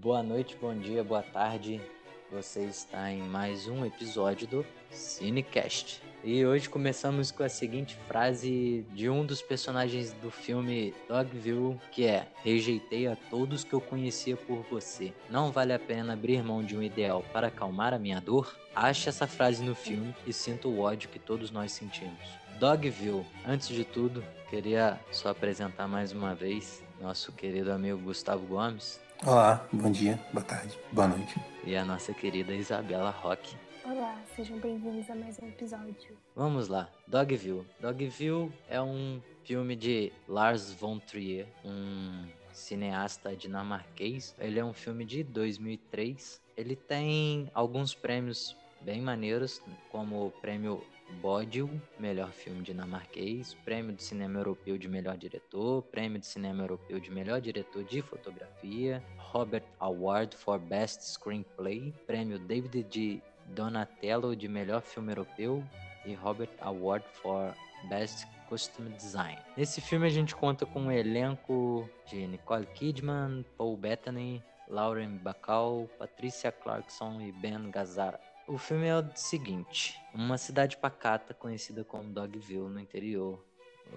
Boa noite, bom dia, boa tarde. Você está em mais um episódio do Cinecast. E hoje começamos com a seguinte frase de um dos personagens do filme Dogville, que é: Rejeitei a todos que eu conhecia por você. Não vale a pena abrir mão de um ideal para acalmar a minha dor? Ache essa frase no filme e sinta o ódio que todos nós sentimos. Dogville, antes de tudo, queria só apresentar mais uma vez nosso querido amigo Gustavo Gomes. Olá, bom dia, boa tarde, boa noite. E a nossa querida Isabela Roque. Olá, sejam bem-vindos a mais um episódio. Vamos lá, Dogville. Dogville é um filme de Lars von Trier, um cineasta dinamarquês. Ele é um filme de 2003. Ele tem alguns prêmios bem maneiros, como o prêmio Bodil, melhor filme dinamarquês, prêmio de cinema europeu de melhor diretor, prêmio de cinema europeu de melhor diretor de fotografia, Robert Award for Best Screenplay, prêmio David de Donatello de melhor filme europeu e Robert Award for Best Costume Design. Nesse filme a gente conta com um elenco de Nicole Kidman, Paul Bettany, Lauren Bacall, Patricia Clarkson e Ben Gazzara. O filme é o seguinte: uma cidade pacata conhecida como Dogville no interior,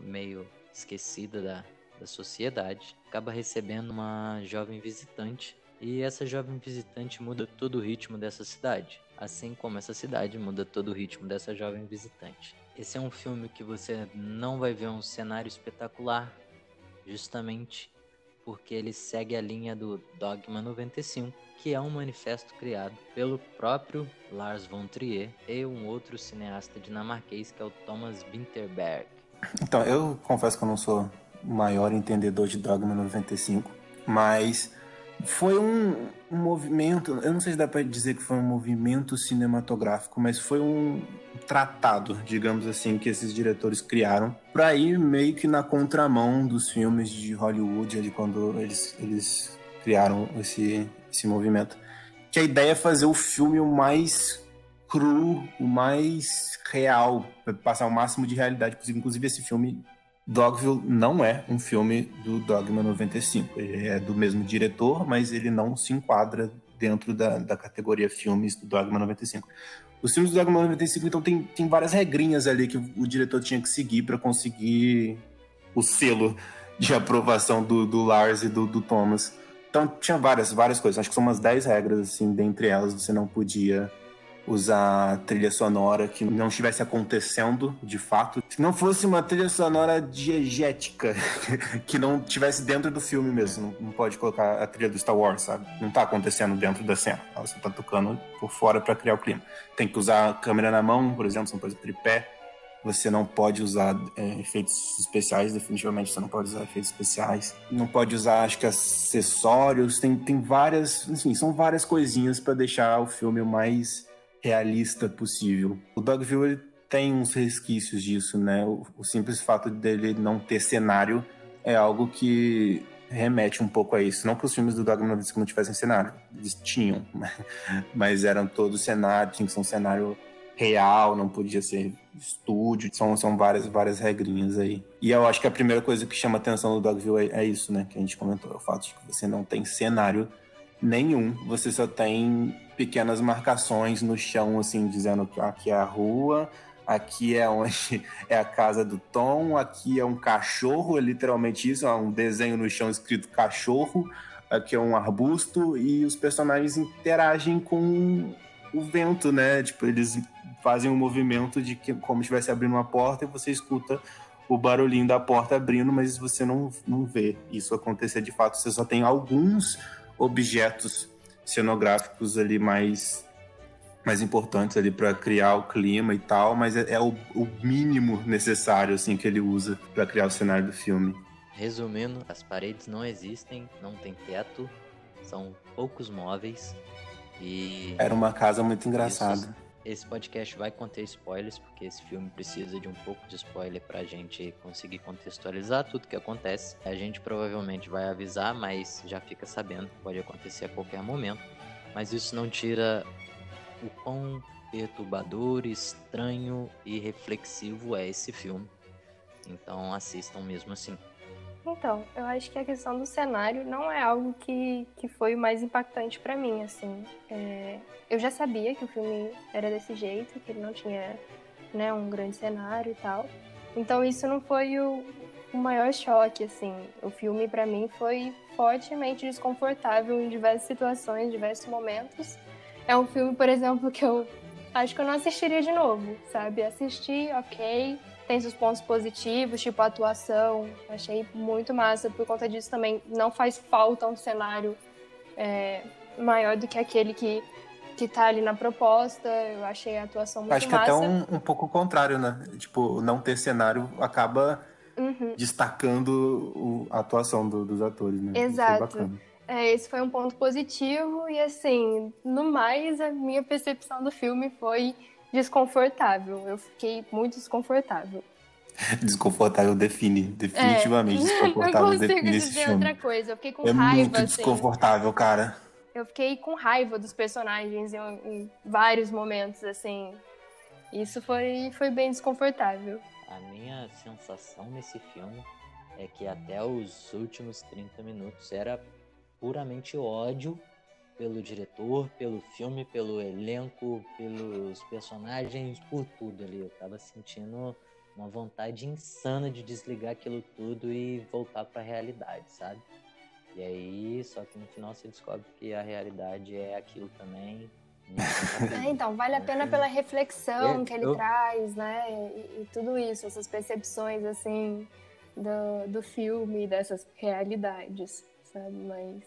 meio esquecida da, da sociedade, acaba recebendo uma jovem visitante e essa jovem visitante muda todo o ritmo dessa cidade, assim como essa cidade muda todo o ritmo dessa jovem visitante. Esse é um filme que você não vai ver um cenário espetacular, justamente porque ele segue a linha do Dogma 95, que é um manifesto criado pelo próprio Lars von Trier e um outro cineasta dinamarquês que é o Thomas Winterberg. Então, eu confesso que eu não sou o maior entendedor de Dogma 95, mas foi um, movimento, eu não sei se dá para dizer que foi um movimento cinematográfico, mas foi um tratado, digamos assim, que esses diretores criaram para ir meio que na contramão dos filmes de Hollywood, de quando eles, eles criaram esse, esse movimento. Que a ideia é fazer o filme o mais cru, o mais real, passar o máximo de realidade possível. Inclusive, esse filme Dogville não é um filme do Dogma 95. Ele é do mesmo diretor, mas ele não se enquadra dentro da, da categoria filmes do Dogma 95. Os filmes do Dogma 95, então, tem, tem várias regrinhas ali que o diretor tinha que seguir para conseguir o selo de aprovação do, do Lars e do, do Thomas. Então, tinha várias, várias coisas. Acho que são umas 10 regras, assim, dentre elas você não podia usar trilha sonora que não estivesse acontecendo de fato. Se não fosse uma trilha sonora diegética, que não estivesse dentro do filme mesmo. Não, pode colocar a trilha do Star Wars, sabe? Não tá acontecendo dentro da cena. Você tá tocando por fora para criar o clima. Tem que usar a câmera na mão, por exemplo, você não pode usar tripé. Você não pode usar é, efeitos especiais, definitivamente você não pode usar efeitos especiais. Não pode usar, acho que, acessórios. Tem, tem várias, enfim, são várias coisinhas para deixar o filme mais realista possível. O Dogville tem uns resquícios disso, né? O, o, simples fato dele não ter cenário é algo que remete um pouco a isso. Não que os filmes do Dogma não tivessem cenário, eles tinham, mas eram todos cenários, tinha que ser um cenário real, não podia ser estúdio, são, são várias, várias regrinhas aí. E eu acho que a primeira coisa que chama a atenção do Dogville é, é isso, né? Que a gente comentou, é o fato de que você não tem cenário nenhum, você só tem pequenas marcações no chão, assim, dizendo que aqui é a rua, aqui é onde é a casa do Tom, aqui é um cachorro, é literalmente isso, é um desenho no chão escrito cachorro, aqui é um arbusto, e os personagens interagem com o vento, né? Tipo, eles fazem um movimento de que como estivesse abrindo uma porta e você escuta o barulhinho da porta abrindo, mas você não, não vê isso acontecer de fato. Você só tem alguns objetos cenográficos ali mais mais importantes ali para criar o clima e tal, mas é, é o, o, mínimo necessário assim que ele usa para criar o cenário do filme. Resumindo, as paredes não existem, não tem teto, são poucos móveis e era uma casa muito engraçada. Esse podcast vai conter spoilers, porque esse filme precisa de um pouco de spoiler pra gente conseguir contextualizar tudo que acontece. A gente provavelmente vai avisar, mas já fica sabendo que pode acontecer a qualquer momento. Mas isso não tira o quão perturbador, estranho e reflexivo é esse filme. Então assistam mesmo assim. Então, eu acho que a questão do cenário não é algo que, que foi o mais impactante para mim, assim. É, eu já sabia que o filme era desse jeito, que ele não tinha né, um grande cenário e tal. Então isso não foi o, o maior choque, assim. O filme para mim foi fortemente desconfortável em diversas situações, em diversos momentos. É um filme, por exemplo, que eu acho que eu não assistiria de novo, sabe? Assisti, ok, tem seus pontos positivos, tipo a atuação, achei muito massa. Por conta disso também não faz falta um cenário é, maior do que aquele que, que tá ali na proposta. Eu achei a atuação muito Acho que massa. até um, um pouco o contrário, né? Tipo, não ter cenário acaba Uhum. destacando o- a atuação do- dos atores, né? É Exato. É, esse foi um ponto positivo e assim, no mais a minha percepção do filme foi desconfortável. Eu fiquei muito desconfortável. Desconfortável define, definitivamente É, não desconfortável consigo define dizer filme. outra coisa. Eu fiquei com É raiva, muito assim. desconfortável, cara. Eu fiquei com raiva dos personagens em, em vários momentos, assim. Isso foi, foi bem desconfortável. A minha sensação nesse filme é que até os últimos 30 minutos era puramente ódio pelo diretor, pelo filme, pelo elenco, pelos personagens, por tudo ali. Eu tava sentindo uma vontade insana de desligar aquilo tudo e voltar pra realidade, sabe? E aí, só que no final você descobre que a realidade é aquilo também. É, então, vale a pena pela reflexão É, que ele eu- traz, né? E, e tudo isso, essas percepções, assim, do, do filme, dessas realidades, sabe? Mas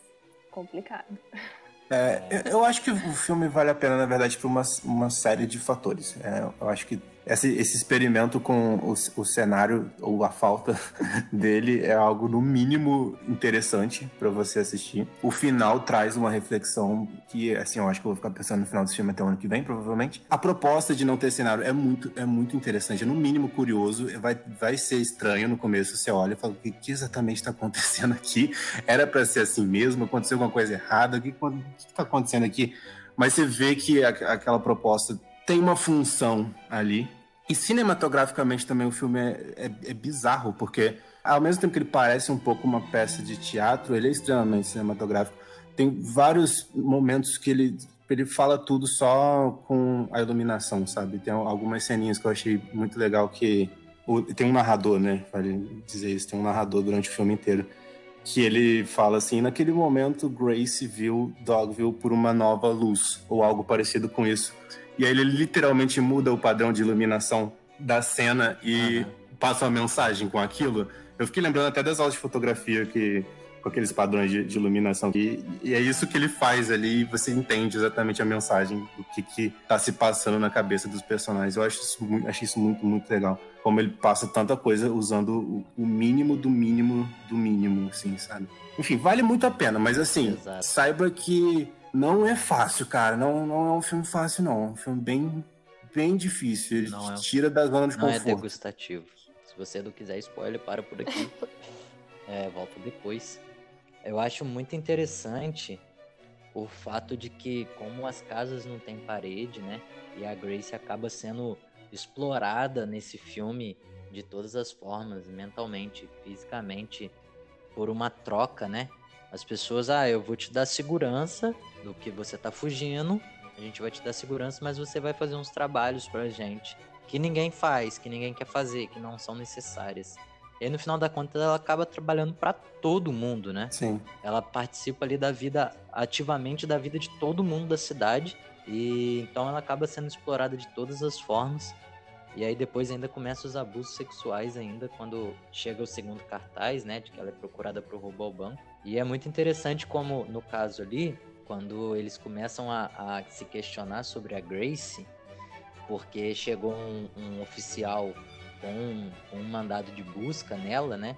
complicado. É, eu- acho que o filme vale a pena, na verdade, por uma, uma série de fatores. É, eu acho que esse, esse experimento com o, o cenário, ou a falta dele, é algo, no mínimo, interessante para você assistir. O final traz uma reflexão que, assim, eu acho que eu vou ficar pensando no final desse filme até o ano que vem, provavelmente. A proposta de não ter cenário é muito, é muito interessante, é no mínimo curioso. Vai, vai ser estranho no começo, você olha e fala: o que, que exatamente está acontecendo aqui? Era para ser assim mesmo? Aconteceu alguma coisa errada? O que está acontecendo aqui? Mas você vê que a- aquela proposta tem uma função ali. E cinematograficamente também o filme é, é- é bizarro, porque ao mesmo tempo que ele parece um pouco uma peça de teatro, ele é extremamente cinematográfico. Tem vários momentos que ele, ele fala tudo só com a iluminação, sabe? Tem algumas ceninhas que eu achei muito legal que... tem um narrador, né? Vale dizer isso, tem um narrador durante o filme inteiro que ele fala assim: naquele momento Grace viu Dogville por uma nova luz, ou algo parecido com isso. E aí ele literalmente muda o padrão de iluminação da cena e Aham. passa uma mensagem com aquilo. Eu fiquei lembrando até das aulas de fotografia que com aqueles padrões de, de iluminação. E, e é isso que ele faz ali, e você entende exatamente a mensagem do que, que tá se passando na cabeça dos personagens. Eu acho isso, achei isso muito, muito legal. Como ele passa tanta coisa usando o, mínimo do mínimo do mínimo, assim, sabe? Enfim, vale muito a pena, mas assim, Exato. saiba que não é fácil, cara. Não, não é um filme fácil, não. É um filme bem, bem difícil. Ele Não é. tira da zona de Não é conforto. degustativo. Se você não quiser spoiler, para por aqui. É, volta depois. Eu acho muito interessante o fato de que, como as casas não têm parede, né? E a Grace acaba sendo explorada nesse filme de todas as formas, mentalmente, fisicamente, por uma troca, né? As pessoas, ah, eu vou te dar segurança do que você tá fugindo, a gente vai te dar segurança, mas você vai fazer uns trabalhos pra gente que ninguém faz, que ninguém quer fazer, que não são necessárias. E aí, no final da conta, ela acaba trabalhando pra todo mundo, né? Sim. Ela participa ali da vida, ativamente da vida de todo mundo da cidade. E então ela acaba sendo explorada de todas as formas. E aí depois ainda começa os abusos sexuais ainda quando chega o segundo cartaz, né, de que ela é procurada por roubar o banco. E é muito interessante como no caso ali, quando eles começam a, a se questionar sobre a Grace, porque chegou um, um oficial com um, um mandado de busca nela, né?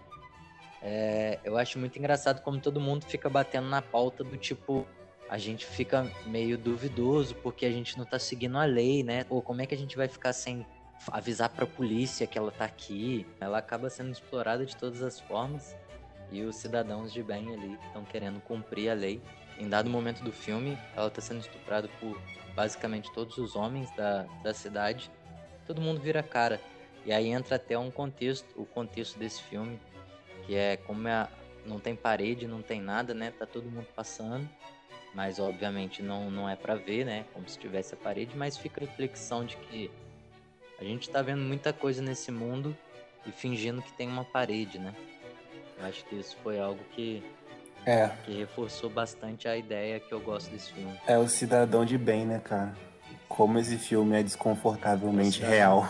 É, eu acho muito engraçado como todo mundo fica batendo na pauta do tipo. A gente fica meio duvidoso porque a gente não tá seguindo a lei, né? Ou como é que a gente vai ficar sem avisar pra polícia que ela tá aqui? Ela acaba sendo explorada de todas as formas e os cidadãos de bem ali estão querendo cumprir a lei. Em dado momento do filme, ela tá sendo estuprada por basicamente todos os homens da, da cidade. Todo mundo vira cara. E aí entra até um contexto, o contexto desse filme, que é como é, não tem parede, não tem nada, né? Tá todo mundo passando, mas obviamente não, não é para ver, né? Como se tivesse a parede, mas fica a reflexão de que a gente tá vendo muita coisa nesse mundo e fingindo que tem uma parede, né? Eu acho que isso foi algo que É, que reforçou bastante a ideia que eu gosto desse filme. é o cidadão de bem, né, cara? Como esse filme é desconfortavelmente real.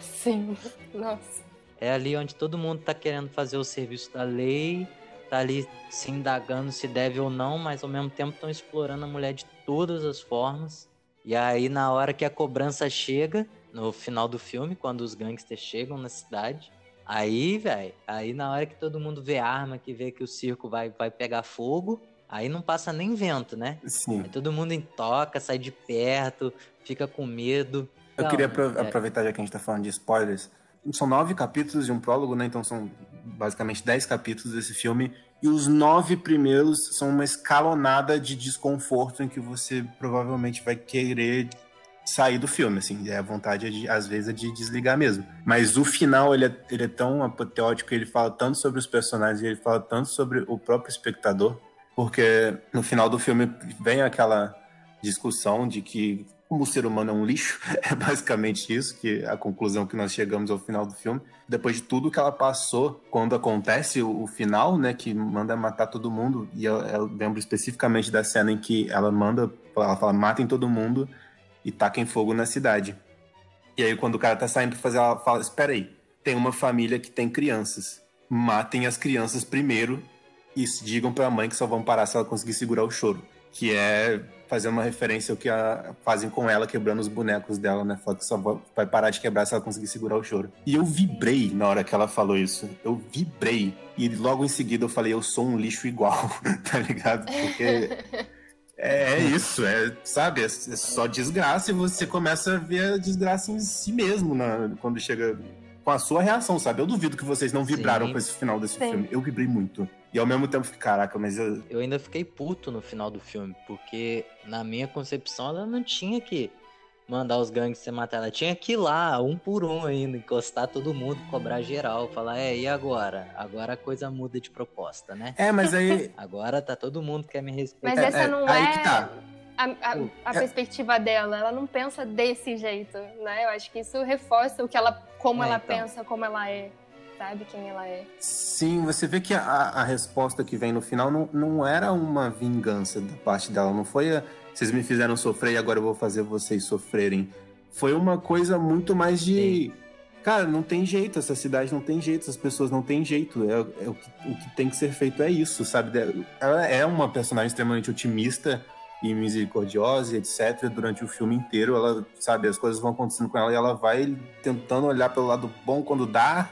Sim. Nossa. É ali onde todo mundo tá querendo fazer o serviço da lei, tá ali se indagando se deve ou não, mas ao mesmo tempo estão explorando a mulher de todas as formas. E aí, na hora que a cobrança chega, no final do filme, quando os gangsters chegam na cidade, aí, velho, aí na hora que todo mundo vê arma, que vê que o circo vai, vai pegar fogo, aí não passa nem vento, né? Sim. Aí todo mundo intoca, sai de perto, fica com medo. Eu Não, queria apro- é- aproveitar, já que a gente tá falando de spoilers. São nove capítulos de um prólogo, né? Então são basicamente dez capítulos desse filme. E os nove primeiros são uma escalonada de desconforto em que você provavelmente vai querer sair do filme, assim. É a vontade, é de, às vezes, é de desligar mesmo. Mas o final, ele é, ele é tão apoteótico, ele fala tanto sobre os personagens, ele fala tanto sobre o próprio espectador, porque no final do filme vem aquela discussão de que como o ser humano é um lixo, é basicamente isso, que a conclusão que nós chegamos ao final do filme. Depois de tudo que ela passou, quando acontece o, o final, né, que manda matar todo mundo, e eu, eu lembro especificamente da cena em que ela manda, ela fala, matem todo mundo e taquem fogo na cidade. E aí quando o cara tá saindo pra fazer, ela fala, espera aí, tem uma família que tem crianças, matem as crianças primeiro e digam pra mãe que só vão parar se ela conseguir segurar o choro. Que é fazer uma referência ao que a- fazem com ela, quebrando os bonecos dela, né? Fala que só va- vai parar de quebrar se ela conseguir segurar o choro. E eu vibrei na hora que ela falou isso. Eu vibrei. E logo em seguida eu falei, eu sou um lixo igual, tá ligado? Porque é, é isso, é, sabe? É, é só desgraça e você começa a ver a desgraça em si mesmo na- quando chega com a sua reação, sabe? Eu duvido que vocês não vibraram Sim. com esse final desse Sim. filme. Eu vibrei muito. E ao mesmo tempo fiquei, caraca, mas eu, Eu ainda fiquei puto no final do filme, porque na minha concepção ela não tinha que mandar os gangsters matar, ela tinha que ir lá, um por um ainda, encostar todo mundo, cobrar geral, falar, é, e agora? Agora a coisa muda de proposta, né? É, mas aí. Agora tá todo mundo quer me respeitar. Mas É, essa é, não aí é que tá. a, a- a É. perspectiva dela. Ela não pensa desse jeito, né? Eu acho que isso reforça o que ela, como É, ela então. pensa, como ela é, sabe quem ela é. Sim, você vê que a, a resposta que vem no final não, não era uma vingança da parte dela. Não foi a, vocês me fizeram sofrer e agora eu vou fazer vocês sofrerem. Foi uma coisa muito mais de. Cara, não tem jeito, essa cidade não tem jeito, essas pessoas não têm jeito. É, é o, que, o que tem que ser feito é isso, sabe? Ela é uma personagem extremamente otimista e misericordiosa, etc. Durante o filme inteiro, ela, sabe, as coisas vão acontecendo com ela e ela vai tentando olhar pelo lado bom quando dá,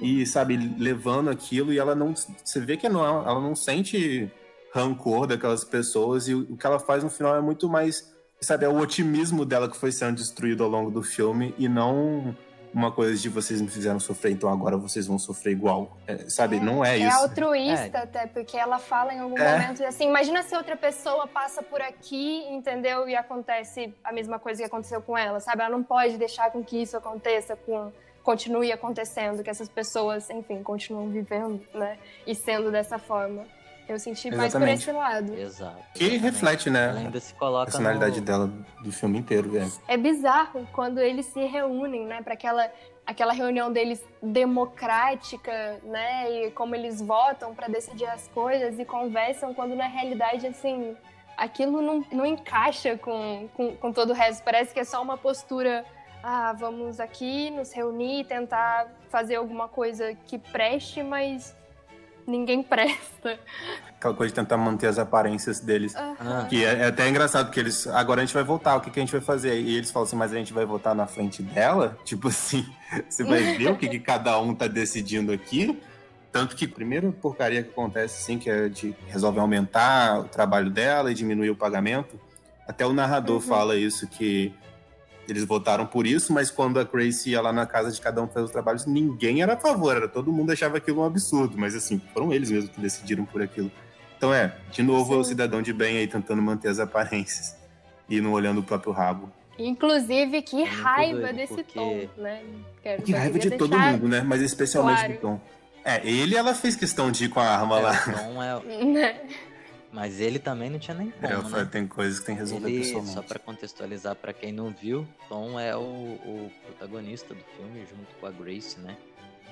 e sabe levando aquilo e ela não você vê que não ela não sente rancor daquelas pessoas e o que ela faz no final é muito mais sabe é o otimismo dela que foi sendo destruído ao longo do filme e não uma coisa de vocês me fizeram sofrer então agora vocês vão sofrer igual É, sabe não é É isso altruísta É. até, porque ela fala em algum É. momento assim, imagina se outra pessoa passa por aqui, entendeu? E acontece a mesma coisa que aconteceu com ela, sabe? Ela não pode deixar com que isso aconteça, com continue acontecendo, que essas pessoas, enfim, continuam vivendo, né? E sendo dessa forma. Eu senti mais por esse lado. Exato. que reflete Ela né ainda se a coloca personalidade no... dela do filme inteiro é. É bizarro quando eles se reúnem, né, para aquela aquela reunião deles democrática, né, e como eles votam para decidir as coisas e conversam, quando na realidade assim aquilo não, não encaixa com, com, com todo o resto. Parece que é só uma postura. Ah, vamos aqui nos reunir, tentar fazer alguma coisa que preste, mas ninguém presta. aquela coisa de tentar manter as aparências deles Ah, Que é, é até engraçado, porque eles. Agora a gente vai votar, o que, que a gente vai fazer? E eles falam assim, mas a gente vai votar na frente dela? Tipo assim, você vai ver o que, que cada um tá decidindo aqui. Tanto que a primeira porcaria que acontece, assim, que é de resolve aumentar o trabalho dela e diminuir o pagamento. Até o narrador Uhum. fala isso, que eles votaram por isso, mas quando a Grace ia lá na casa de cada um fazer os trabalhos, ninguém era a favor, era todo mundo achava aquilo um absurdo, mas assim, foram eles mesmos que decidiram por aquilo. Então é, de novo, é o cidadão de bem aí tentando manter as aparências e não olhando o próprio rabo. Inclusive, que muito raiva doido, desse porque- tom, né? Quero- Que raiva de todo mundo, né? Mas especialmente claro. do Tom. É, ele ela fez questão de ir com a arma É, lá. o Tom é. Mas ele também não tinha nem Eu como, falei, né? Tem coisas que tem que resolver Ele, pessoalmente. só pra contextualizar pra quem não viu, Tom é o, o protagonista do filme junto com a Grace, né?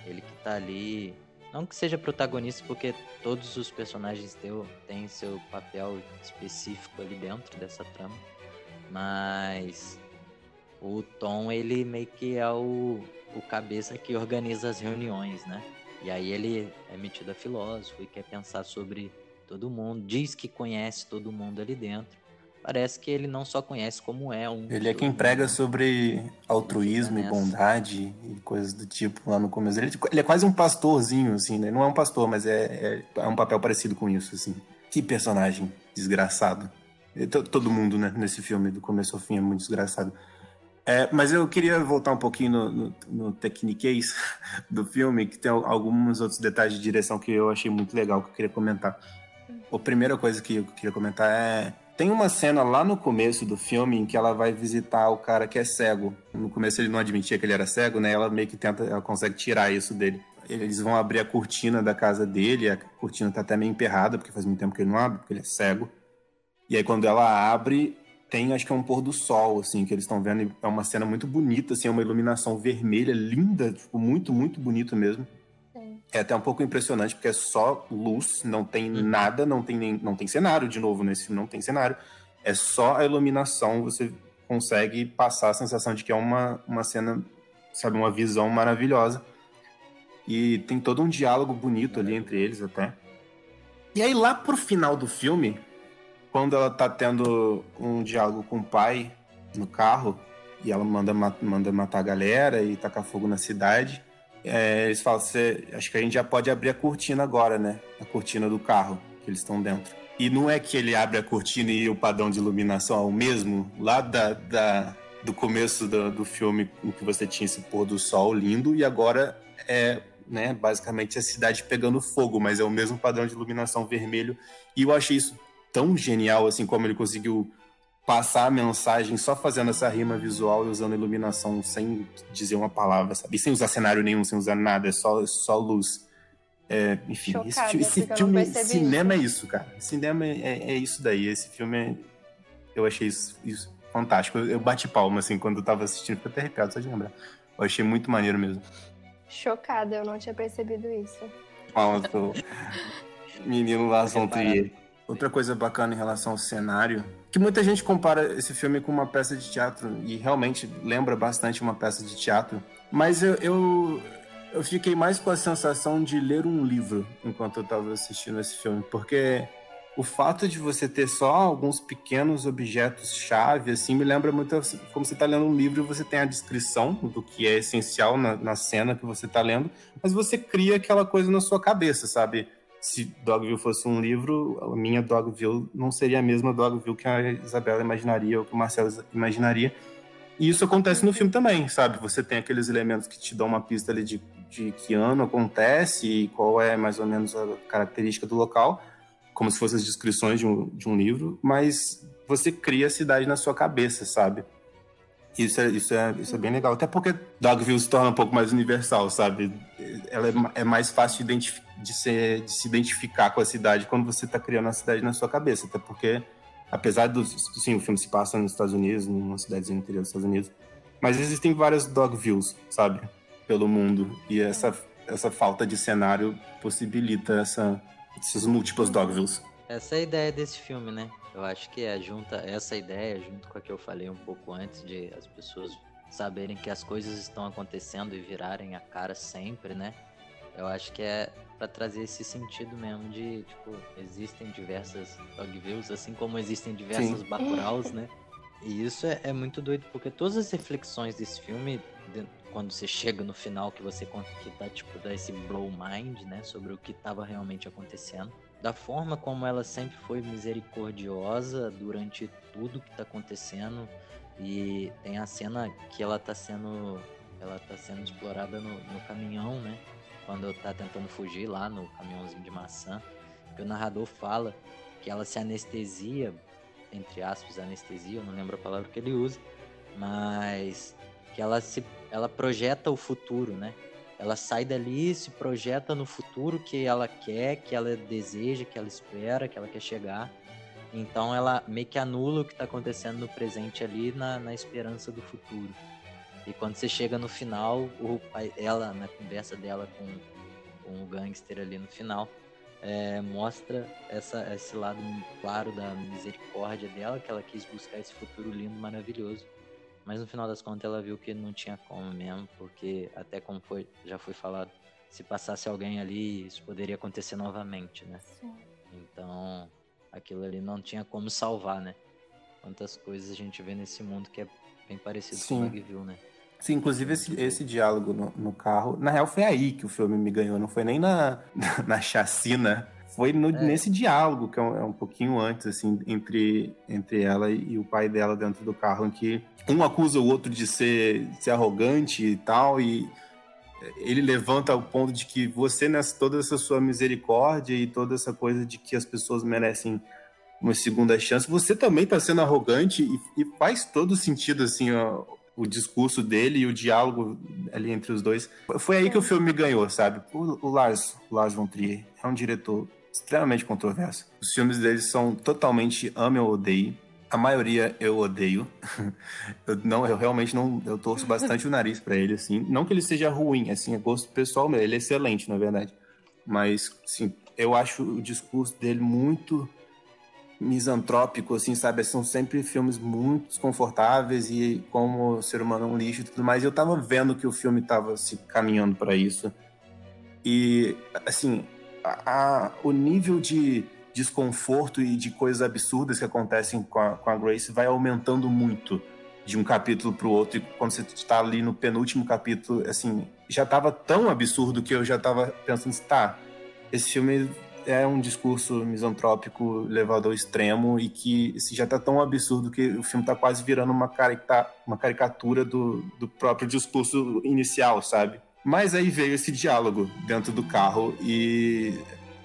Ele que tá ali, não que seja protagonista porque todos os personagens teu- têm seu papel específico ali dentro dessa trama, mas o Tom ele meio que é o, o cabeça que organiza as reuniões, né? E aí ele é metido a filósofo e quer pensar sobre todo mundo, diz que conhece todo mundo ali dentro. Parece que ele não só conhece como é um. Ele é quem prega sobre altruísmo e nessa. bondade e coisas do tipo lá no começo. Ele, ele é quase um pastorzinho, assim, né? Não é um pastor, mas é, é, é um papel parecido com isso, assim. Que personagem desgraçado. To- Todo mundo, né, nesse filme, do começo ao fim, é muito desgraçado. É, mas eu queria voltar um pouquinho no, no, no techniquez do filme, que tem al- alguns outros detalhes de direção que eu achei muito legal, que eu queria comentar. A primeira coisa que eu queria comentar é. Tem uma cena lá no começo do filme em que ela vai visitar o cara que é cego. No começo ele não admitia que ele era cego, né? Ela meio que tenta, ela consegue tirar isso dele. Eles vão abrir a cortina da casa dele, a cortina tá até meio emperrada, porque faz muito tempo que ele não abre, porque ele é cego. E aí quando ela abre, tem acho que é um pôr do sol, assim, que eles estão vendo. É uma cena muito bonita, assim, é uma iluminação vermelha, linda, tipo, muito, muito bonito mesmo. É até um pouco impressionante, porque é só luz, não tem Uhum. nada, não tem, nem, não tem cenário, de novo, nesse filme não tem cenário. É só a iluminação, você consegue passar a sensação de que é uma, uma cena, sabe, uma visão maravilhosa. E tem todo um diálogo bonito ali entre eles até. E aí lá pro final do filme, quando ela tá tendo um diálogo com o pai no carro, e ela manda, ma- manda matar a galera e tacar fogo na cidade, é, eles falam, "Cê- acho que a gente já pode abrir a cortina agora, né? A cortina do carro, que eles estão dentro. E não é que ele abre a cortina e o padrão de iluminação é o mesmo, lá da, da- do começo do, do filme, em que você tinha esse pôr do sol lindo, e agora é né, basicamente a cidade pegando fogo, mas é o mesmo padrão de iluminação vermelho. E eu achei isso tão genial, assim, como ele conseguiu passar a mensagem só fazendo essa rima visual e usando iluminação sem dizer uma palavra, sabe? E sem usar cenário nenhum, sem usar nada, é só, só luz. É, enfim, esse, Chocada, esse não filme, cinema isso. é isso, cara. Cinema é, é isso daí. Esse filme, é- eu achei isso, isso fantástico. Eu, eu bati palma, assim, quando eu tava assistindo, fico até arrepiado só de lembrar. Eu achei muito maneiro mesmo. Chocada, eu não tinha percebido isso. Palmas pro menino Lars von Preparado. Trier. Outra coisa bacana em relação ao cenário, que muita gente compara esse filme com uma peça de teatro, e realmente lembra bastante uma peça de teatro, mas eu, eu, eu fiquei mais com a sensação de ler um livro enquanto eu estava assistindo esse filme, porque o fato de você ter só alguns pequenos objetos-chave, assim, me lembra muito como você está lendo um livro e você tem a descrição do que é essencial na, na cena que você está lendo, mas você cria aquela coisa na sua cabeça, sabe? Se Dogville fosse um livro, a minha Dogville não seria a mesma Dogville que a Isabela imaginaria ou que o Marcelo imaginaria. E isso acontece no filme também, sabe? Você tem aqueles elementos que te dão uma pista ali de, de que ano acontece e qual é mais ou menos a característica do local, como se fossem as descrições de um, de um livro, mas você cria a cidade na sua cabeça, sabe? Isso é, isso, é, isso é bem legal. Até porque Dogville se torna um pouco mais universal, sabe? Ela é, é mais fácil de, de ser- de se identificar com a cidade quando você está criando a cidade na sua cabeça. Até porque, apesar do. Sim, o filme se passa nos Estados Unidos, numa cidadezinha interior dos Estados Unidos. Mas existem várias Dogvilles, sabe? Pelo mundo. E essa, essa falta de cenário possibilita essa, essas múltiplas Dogvilles. Essa é a ideia desse filme, né? Eu acho que é junta essa ideia junto com a que eu falei um pouco antes de as pessoas saberem que as coisas estão acontecendo e virarem a cara sempre, né? Eu acho que é pra trazer esse sentido mesmo de, tipo, existem diversas Dogvilles, assim como existem diversas Sim. Bacuraus, né? E isso é, é muito doido, porque todas as reflexões desse filme, de- quando você chega no final, que você que dá, tipo, dá esse blow mind, né? Sobre o que estava realmente acontecendo da forma como ela sempre foi misericordiosa durante tudo que tá acontecendo e tem a cena que ela tá sendo ela tá sendo explorada no, no caminhão, né? Quando tá tentando fugir lá no caminhãozinho de maçã, que o narrador fala que ela se anestesia, entre aspas, anestesia, eu não lembro a palavra que ele usa, mas que ela se ela projeta o futuro, né? Ela sai dali, se projeta no futuro que ela quer, que ela deseja, que ela espera, que ela quer chegar. Então ela meio que anula o que está acontecendo no presente ali na, na esperança do futuro. E quando você chega no final, o, ela, na conversa dela com, com o gangster ali no final, é, mostra essa, esse lado claro da misericórdia dela, que ela quis buscar esse futuro lindo, maravilhoso. Mas no final das contas ela viu que não tinha como mesmo, porque até como foi, já foi falado, se passasse alguém ali, isso poderia acontecer novamente, né? Sim. Então, aquilo ali não tinha como salvar, né? Quantas coisas a gente vê nesse mundo que é bem parecido Sim. com o Dogville, né? Sim, inclusive esse, esse diálogo no, no, carro, na real foi aí que o filme me ganhou, não foi nem na, na, na chacina, foi no, é. nesse diálogo, que é um, é um, pouquinho antes, assim, entre, entre ela e, o pai dela dentro do carro, em que um acusa o outro de ser, ser arrogante e tal, e ele levanta o ponto de que você, nessa toda essa sua misericórdia e toda essa coisa de que as pessoas merecem uma segunda chance, você também está sendo arrogante e, e, faz todo sentido, assim, ó, o discurso dele e o diálogo ali entre os dois. Foi aí que o filme me ganhou, sabe? O, o Lars, o Lars von Trier é um diretor extremamente controverso. Os filmes dele são totalmente ame ou odeie. A maioria eu odeio. eu não, eu realmente não, eu torço bastante o nariz para ele assim. Não que ele seja ruim, assim, é gosto pessoal mesmo. Ele é excelente, na verdade. Mas, sim, eu acho o discurso dele muito misantrópico, assim, sabe? São sempre filmes muito desconfortáveis e como o ser humano é um lixo e tudo mais. Eu tava vendo que o filme tava se caminhando para isso. E, assim, a, o nível de desconforto e de coisas absurdas que acontecem com a, com a Grace vai aumentando muito de um capítulo para o outro. E quando você está ali no penúltimo capítulo, assim, já estava tão absurdo que eu já estava pensando, tá, esse filme é um discurso misantrópico levado ao extremo e que assim, já está tão absurdo que o filme está quase virando uma, carica uma caricatura do, do próprio discurso inicial, sabe? Mas aí veio esse diálogo dentro do carro e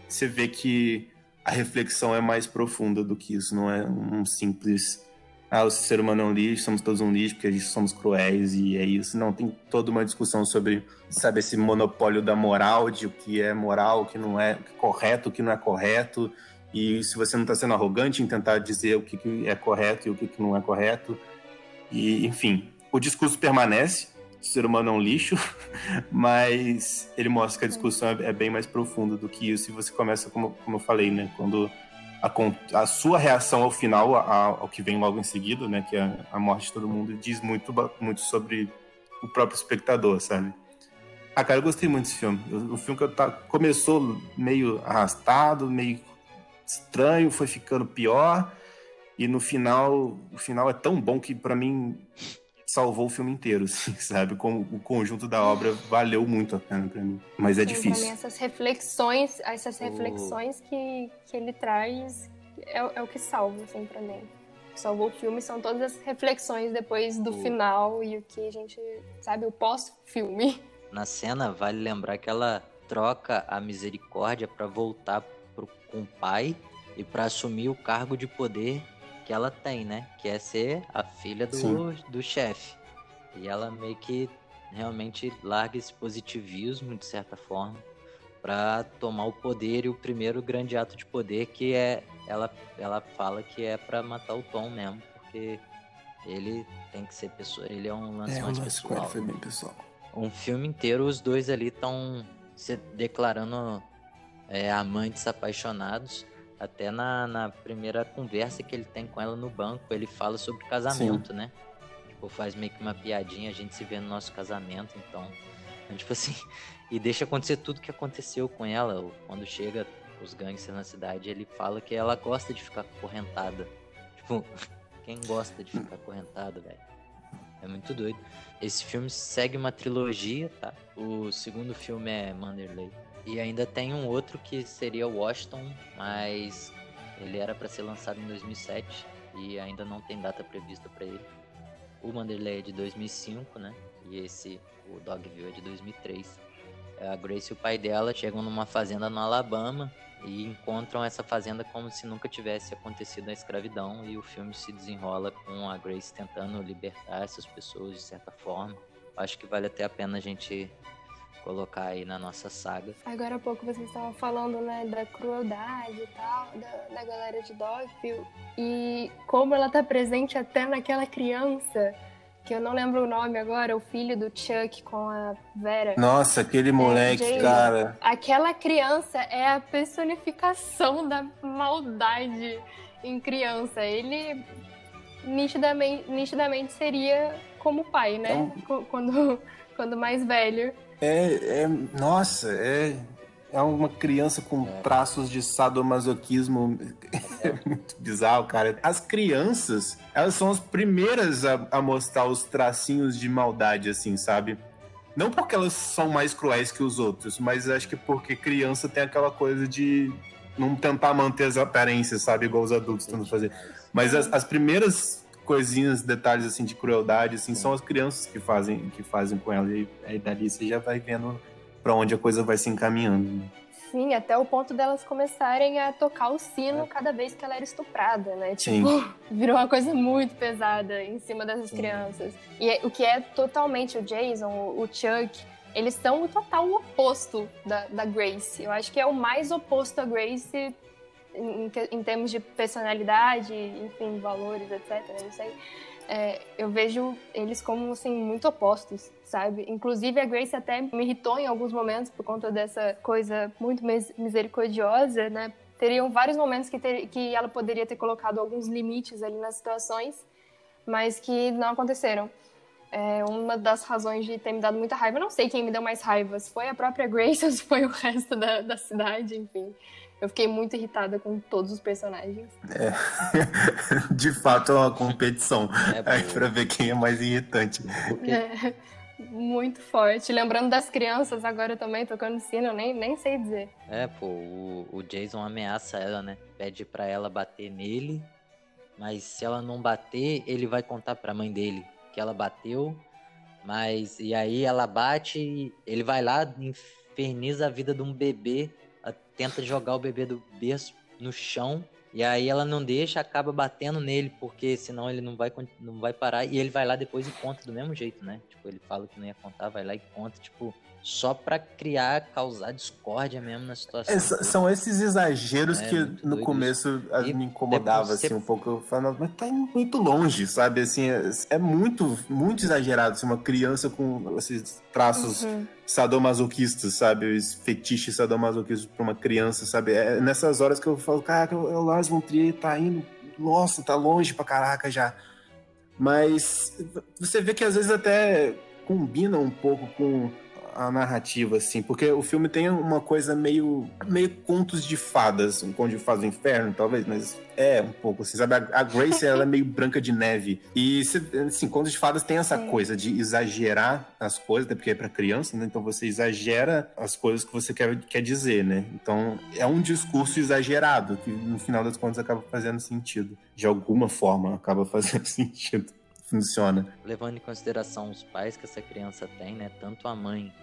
você vê que a reflexão é mais profunda do que isso, não é um simples ah, o ser humano é um lixo, somos todos um lixo porque a gente somos cruéis e é isso. Não, tem toda uma discussão sobre, sabe, esse monopólio da moral, de o que é moral, o que não é correto, o que não é correto. E se você não está sendo arrogante em tentar dizer o que é correto e o que não é correto. E, enfim, o discurso permanece, o ser humano é um lixo, mas ele mostra que a discussão é, é bem mais profunda do que isso. E você começa, como, como eu falei, né? Quando a, a sua reação ao final, ao, ao que vem logo em seguida, né? Que é a morte de todo mundo, diz muito, muito sobre o próprio espectador, sabe? Ah, cara, eu gostei muito desse filme. O, filme que eu tá, começou meio arrastado, meio estranho, foi ficando pior. E no final, o final é tão bom que para mim salvou o filme inteiro, assim, sabe? Com, o conjunto da obra valeu muito a pena para mim. Mas é Sim, difícil. Pra essas reflexões, essas reflexões o... que, que ele traz é, é, o que salva, assim, pra mim. O que salvou o filme são todas as reflexões depois do o... final e o que a gente, sabe, o pós-filme. Na cena, vale lembrar que ela troca a misericórdia para voltar pro, com o pai e para assumir o cargo de poder que ela tem, né? Que é ser a filha do, do chefe. E ela meio que realmente larga esse positivismo, de certa forma, para tomar o poder e o primeiro grande ato de poder que é ela ela fala que é para matar o Tom mesmo, porque ele tem que ser pessoa, ele é um lance é, mais pessoal. foi bem pessoal. Um filme inteiro os dois ali estão se declarando é, amantes apaixonados até na, na primeira conversa que ele tem com ela no banco, ele fala sobre casamento, Sim. né? Tipo, faz meio que uma piadinha, a gente se vê no nosso casamento, então. Tipo assim, e deixa acontecer tudo que aconteceu com ela. Quando chega os gangsters na cidade, ele fala que ela gosta de ficar acorrentada. Tipo, quem gosta de ficar acorrentada, velho? É muito doido. Esse filme segue uma trilogia, tá? O segundo filme é Manderley. E ainda tem um outro que seria Washington, mas ele era para ser lançado em 2007 e ainda não tem data prevista para ele. O Manderley é de 2005, né? E esse, o Dogville, é de 2003. A Grace e o pai dela chegam numa fazenda no Alabama e encontram essa fazenda como se nunca tivesse acontecido a escravidão e o filme se desenrola com a Grace tentando libertar essas pessoas de certa forma. Acho que vale até a pena a gente colocar aí na nossa saga. Agora há pouco vocês estavam falando, né, da crueldade e tal, da, da galera de Dogville, e como ela tá presente até naquela criança, que eu não lembro o nome agora, o filho do Chuck com a Vera. Nossa, aquele moleque, é, cara. Aquela criança é a personificação da maldade em criança. Ele nitidamente, nitidamente seria como pai, né? Então... Quando, quando mais velho. É, é nossa, é, é uma criança com traços de sadomasoquismo. É muito bizarro, cara. As crianças, elas são as primeiras a, a, mostrar os tracinhos de maldade, assim, sabe? Não porque elas são mais cruéis que os outros, mas acho que porque criança tem aquela coisa de não tentar manter as aparências, sabe? Igual os adultos tentam fazer. Mas as, as primeiras coisinhas, detalhes assim de crueldade, assim, são as crianças que fazem, que fazem com ela. E aí dali você já vai vendo para onde a coisa vai se encaminhando. Sim, até o ponto delas começarem a tocar o sino é. cada vez que ela era estuprada, né? Tipo, Sim. virou uma coisa muito pesada em cima dessas Sim. crianças. E é, o que é totalmente o Jason, o Chuck, eles são o total oposto da, da Grace. Eu acho que é o mais oposto a Grace em, em termos de personalidade, enfim, valores, etc. Não sei. É, eu vejo eles como assim muito opostos, sabe? Inclusive a Grace até me irritou em alguns momentos por conta dessa coisa muito misericordiosa, né? Teriam vários momentos que, ter, que ela poderia ter colocado alguns limites ali nas situações, mas que não aconteceram. É uma das razões de ter me dado muita raiva. Eu não sei quem me deu mais raiva, se foi a própria Grace ou foi o resto da, da cidade, enfim. Eu fiquei muito irritada com todos os personagens. É. De fato, é uma competição é, para ver quem é mais irritante. É. Muito forte. Lembrando das crianças agora também, tocando sino, nem, nem sei dizer. É, pô, o, o Jason ameaça ela, né? Pede para ela bater nele, mas se ela não bater, ele vai contar pra mãe dele que ela bateu, mas e aí ela bate, ele vai lá, inferniza a vida de um bebê, tenta jogar o bebê do berço no chão, e aí ela não deixa, acaba batendo nele, porque senão ele não vai, não vai parar, e ele vai lá depois e conta do mesmo jeito, né? Tipo, ele fala que não ia contar, vai lá e conta, tipo, só para criar, causar discórdia mesmo na situação. É, são esses exageros é, que no começo e me incomodava assim um pouco. Eu falava, mas tá muito longe, sabe? Assim, é, é muito, muito exagerado. Assim, uma criança com esses traços uhum. sadomasoquistas, sabe? Os fetiches sadomasoquistas para uma criança, sabe? É nessas horas que eu falo, cara, o Lars von Trier tá indo, nossa, tá longe pra caraca já. Mas você vê que às vezes até combina um pouco com a narrativa, assim, porque o filme tem uma coisa meio, meio contos de fadas, um conto de fadas do inferno, talvez, mas é um pouco assim, sabe? A, Grace, ela é meio branca de neve. E, assim, contos de fadas tem essa coisa de exagerar as coisas, até porque é pra criança, né? Então você exagera as coisas que você quer, quer dizer, né? Então é um discurso exagerado, que no final das contas acaba fazendo sentido. De alguma forma acaba fazendo sentido funciona. Levando em consideração os pais que essa criança tem, né? Tanto a mãe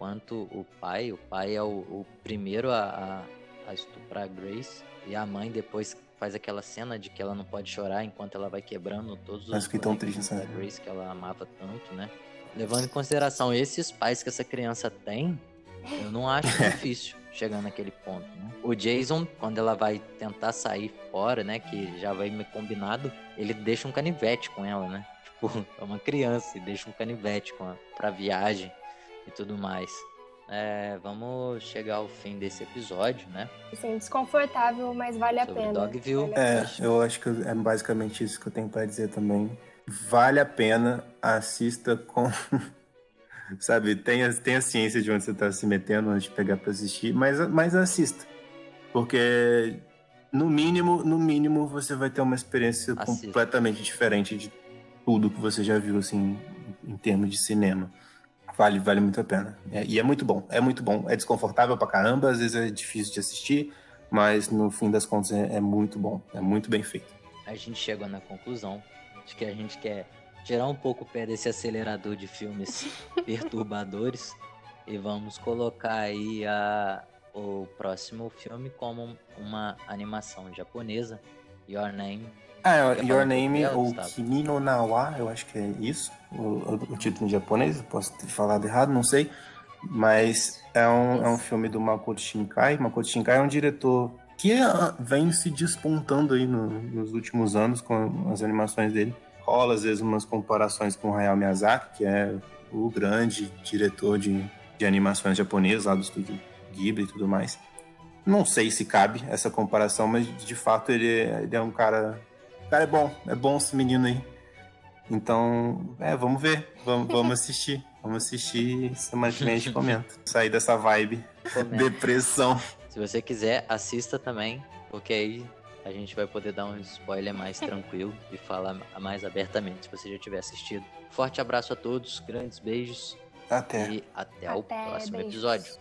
quanto o pai. O pai é o, o primeiro a, a, a estuprar a Grace. E a mãe depois faz aquela cena de que ela não pode chorar enquanto ela vai quebrando todos os que tão triste da Grace que ela amava tanto, né? Levando em consideração esses pais que essa criança tem, eu não acho difícil chegar naquele ponto, né? O Jason, quando ela vai tentar sair fora, né, que já vai me combinado, ele deixa um canivete com ela, né? Tipo, é uma criança e deixa um canivete com a, pra viagem e tudo mais. É, vamos chegar ao fim desse episódio, né? Sim, desconfortável, mas vale a pena. Dogville. É, eu acho que é basicamente isso que eu tenho para dizer também. Vale a pena, assista com. Sabe, tenha, tenha ciência de onde você está se metendo antes de pegar para assistir, mas, mas assista. Porque, no mínimo, no mínimo, você vai ter uma experiência assista. completamente diferente de tudo que você já viu, assim, em termos de cinema. Vale, vale muito a pena. É, e é muito bom, é muito bom. É desconfortável pra caramba, às vezes é difícil de assistir, mas no fim das contas é, é muito bom, é muito bem feito. A gente chegou na conclusão de que a gente quer tirar um pouco o pé desse acelerador de filmes perturbadores e vamos colocar aí a, o próximo filme como uma animação japonesa, Your Name ah, é, Your Name, ou Kimi no Nawa, eu acho que é isso, o, o, título em japonês, posso ter falado errado, não sei. Mas é um, é um filme do Makoto Shinkai. Makoto Shinkai é um diretor que ah, vem se despontando aí no, nos últimos anos com as animações dele. Rola às vezes umas comparações com Hayao Miyazaki, que é o grande diretor de, de animações japonesas lá do estúdio Ghibli e tudo mais. Não sei se cabe essa comparação, mas de fato ele, ele é um cara. O cara é bom, é bom esse menino aí. Então, é, vamos ver, vamos, vamos assistir. Vamos assistir semana que vem a gente comenta. Sair dessa vibe. Comenta. Depressão. Se você quiser, assista também, porque aí a gente vai poder dar um spoiler mais tranquilo e falar mais abertamente se você já tiver assistido. Forte abraço a todos, grandes beijos. Até. E até, até o próximo beijo. episódio.